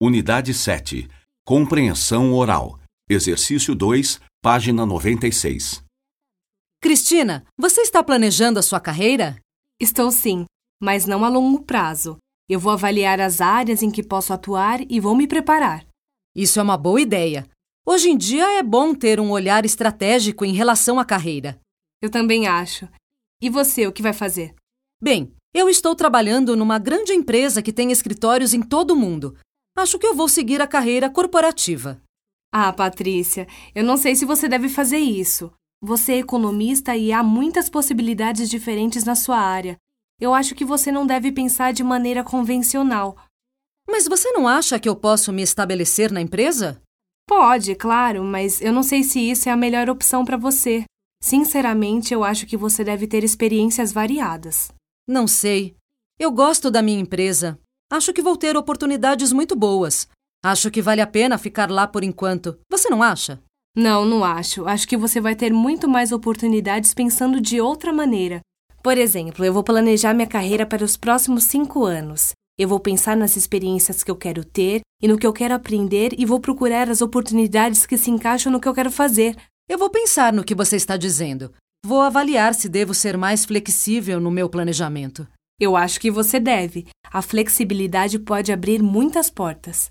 Unidade 7. Compreensão oral. Exercício 2, página 96. Cristina, você está planejando a sua carreira? Estou sim, mas não a longo prazo. Eu vou avaliar as áreas em que posso atuar e vou me preparar. Isso é uma boa ideia. Hoje em dia é bom ter um olhar estratégico em relação à carreira. Eu também acho. E você, o que vai fazer? Bem, eu estou trabalhando numa grande empresa que tem escritórios em todo o mundo. Acho que eu vou seguir a carreira corporativa. Ah, Patrícia, eu não sei se você deve fazer isso. Você é economista e há muitas possibilidades diferentes na sua área. Eu acho que você não deve pensar de maneira convencional. Mas você não acha que eu posso me estabelecer na empresa? Pode, claro, mas eu não sei se isso é a melhor opção para você. Sinceramente, eu acho que você deve ter experiências variadas. Não sei. Eu gosto da minha empresa. Acho que vou ter oportunidades muito boas. Acho que vale a pena ficar lá por enquanto. Você não acha? Não, não acho. Acho que você vai ter muito mais oportunidades pensando de outra maneira. Por exemplo, eu vou planejar minha carreira para os próximos cinco anos. Eu vou pensar nas experiências que eu quero ter e no que eu quero aprender e vou procurar as oportunidades que se encaixam no que eu quero fazer. Eu vou pensar no que você está dizendo. Vou avaliar se devo ser mais flexível no meu planejamento. Eu acho que você deve. A flexibilidade pode abrir muitas portas.